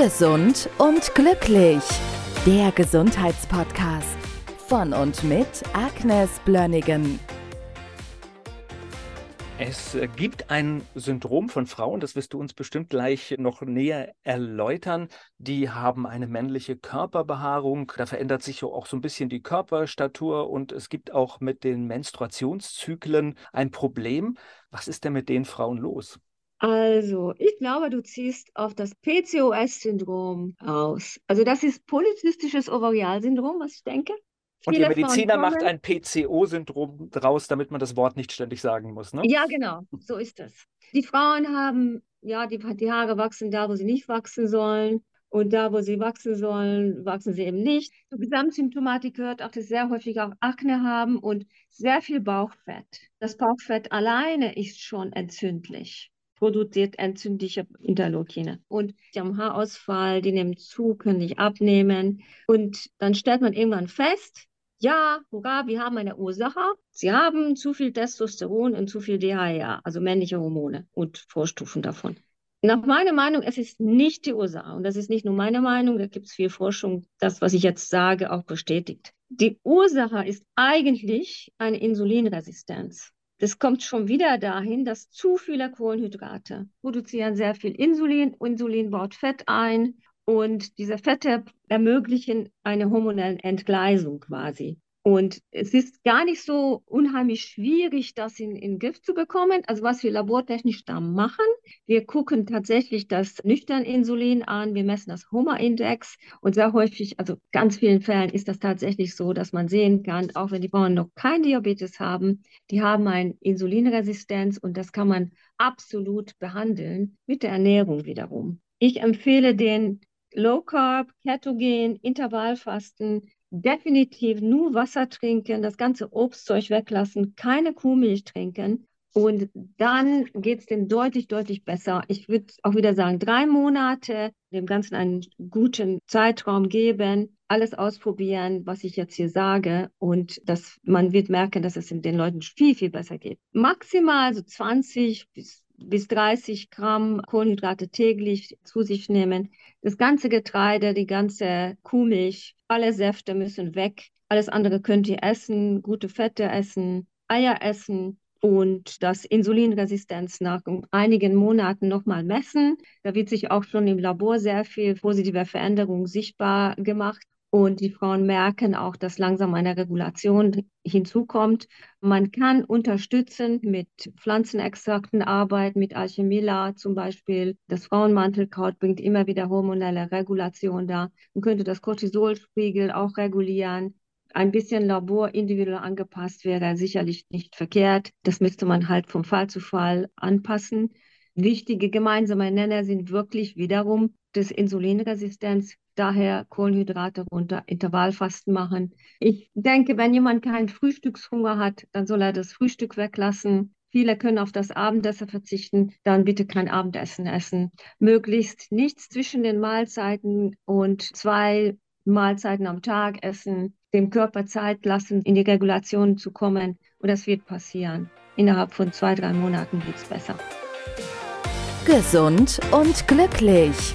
Gesund und glücklich. Der Gesundheitspodcast von und mit Agnes Blönnigan. Es gibt ein Syndrom von Frauen, das wirst du uns bestimmt gleich noch näher erläutern. Die haben eine männliche Körperbehaarung, da verändert sich auch so ein bisschen die Körperstatur und es gibt auch mit den Menstruationszyklen ein Problem. Was ist denn mit den Frauen los? Also, ich glaube, du ziehst auf das PCOS-Syndrom aus. Also, das ist polyzystisches Ovarialsyndrom, was ich denke. Und Viele ihr Mediziner Frauen macht kommen- ein PCO-Syndrom draus, damit man das Wort nicht ständig sagen muss, ne? Ja, genau, so ist es. Die Frauen haben, ja, die, die Haare wachsen da, wo sie nicht wachsen sollen. Und da, wo sie wachsen sollen, wachsen sie eben nicht. Zur Gesamtsymptomatik gehört auch, dass sie sehr häufig auch Akne haben und sehr viel Bauchfett. Das Bauchfett alleine ist schon entzündlich, produziert entzündliche Interleukine. Und die haben Haarausfall, die nehmen zu, können nicht abnehmen. Und dann stellt man irgendwann fest, ja, hurra, wir haben eine Ursache. Sie haben zu viel Testosteron und zu viel DHEA, also männliche Hormone und Vorstufen davon. Nach meiner Meinung, es ist nicht die Ursache. Und das ist nicht nur meine Meinung, da gibt es viel Forschung, das, was ich jetzt sage, auch bestätigt. Die Ursache ist eigentlich eine Insulinresistenz. Das kommt schon wieder dahin, dass zu viele Kohlenhydrate produzieren sehr viel Insulin. Insulin baut Fett ein und diese Fette ermöglichen eine hormonelle Entgleisung quasi. Und es ist gar nicht so unheimlich schwierig, das in, in den Griff zu bekommen. Also was wir labortechnisch da machen, wir gucken tatsächlich das nüchtern Insulin an, wir messen das HOMA-Index und sehr häufig, also ganz vielen Fällen ist das tatsächlich so, dass man sehen kann, auch wenn die Frauen noch kein Diabetes haben, die haben eine Insulinresistenz und das kann man absolut behandeln mit der Ernährung wiederum. Ich empfehle den Low Carb, Ketogen, Intervallfasten, definitiv nur Wasser trinken, das ganze Obstzeug weglassen, keine Kuhmilch trinken. Und dann geht es dem deutlich, deutlich besser. Ich würde auch wieder sagen, drei Monate, dem Ganzen einen guten Zeitraum geben, alles ausprobieren, was ich jetzt hier sage. Und das, man wird merken, dass es den Leuten viel, viel besser geht. Maximal so 20 bis bis 30 Gramm Kohlenhydrate täglich zu sich nehmen. Das ganze Getreide, die ganze Kuhmilch, alle Säfte müssen weg. Alles andere könnt ihr essen, gute Fette essen, Eier essen und das Insulinresistenz nach einigen Monaten nochmal messen. Da wird sich auch schon im Labor sehr viel positive Veränderung sichtbar gemacht. Und die Frauen merken auch, dass langsam eine Regulation hinzukommt. Man kann unterstützen mit Pflanzenextrakten arbeiten, mit Alchemila zum Beispiel. Das Frauenmantelkraut bringt immer wieder hormonelle Regulation da. Man könnte das Cortisolspiegel auch regulieren. Ein bisschen Labor individuell angepasst wäre sicherlich nicht verkehrt. Das müsste man halt vom Fall zu Fall anpassen. Wichtige gemeinsame Nenner sind wirklich wiederum das Insulinresistenz, daher Kohlenhydrate runter, Intervallfasten machen. Ich denke, wenn jemand keinen Frühstückshunger hat, dann soll er das Frühstück weglassen. Viele können auf das Abendessen verzichten, dann bitte kein Abendessen essen. Möglichst nichts zwischen den Mahlzeiten und zwei Mahlzeiten am Tag essen, dem Körper Zeit lassen, in die Regulation zu kommen. Und das wird passieren. Innerhalb von zwei, drei Monaten wird es besser. Gesund und glücklich.